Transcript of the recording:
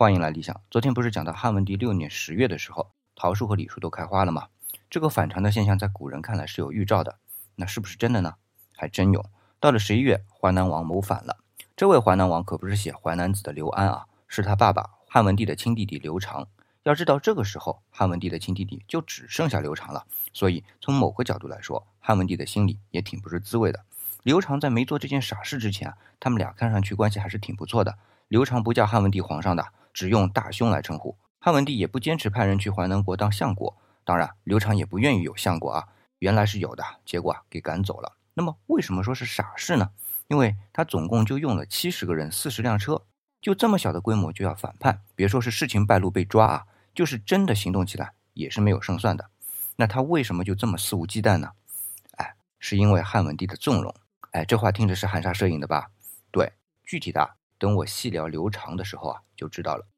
欢迎来理想。昨天不是讲到汉文帝六年十月的时候，桃树和李树都开花了吗？这个反常的现象在古人看来是有预兆的，那是不是真的呢？还真有。到了十一月，淮南王谋反了。这位淮南王可不是写《淮南子》的刘安啊，是他爸爸汉文帝的亲弟弟刘长。要知道，这个时候汉文帝的亲弟弟就只剩下刘长了，所以从某个角度来说，汉文帝的心里也挺不是滋味的。刘长在没做这件傻事之前，他们俩看上去关系还是挺不错的。刘长不叫汉文帝皇上的。只用大兄来称呼，汉文帝也不坚持派人去淮南国当相国。当然，刘长也不愿意有相国啊，原来是有的，结果啊给赶走了。那么为什么说是傻事呢？因为他总共就用了七十个人，四十辆车，就这么小的规模就要反叛，别说是事情败露被抓啊，就是真的行动起来也是没有胜算的。那他为什么就这么肆无忌惮呢？哎，是因为汉文帝的纵容。哎，这话听着是含沙射影的吧？对，具体的。等我细聊刘长的时候啊，就知道了。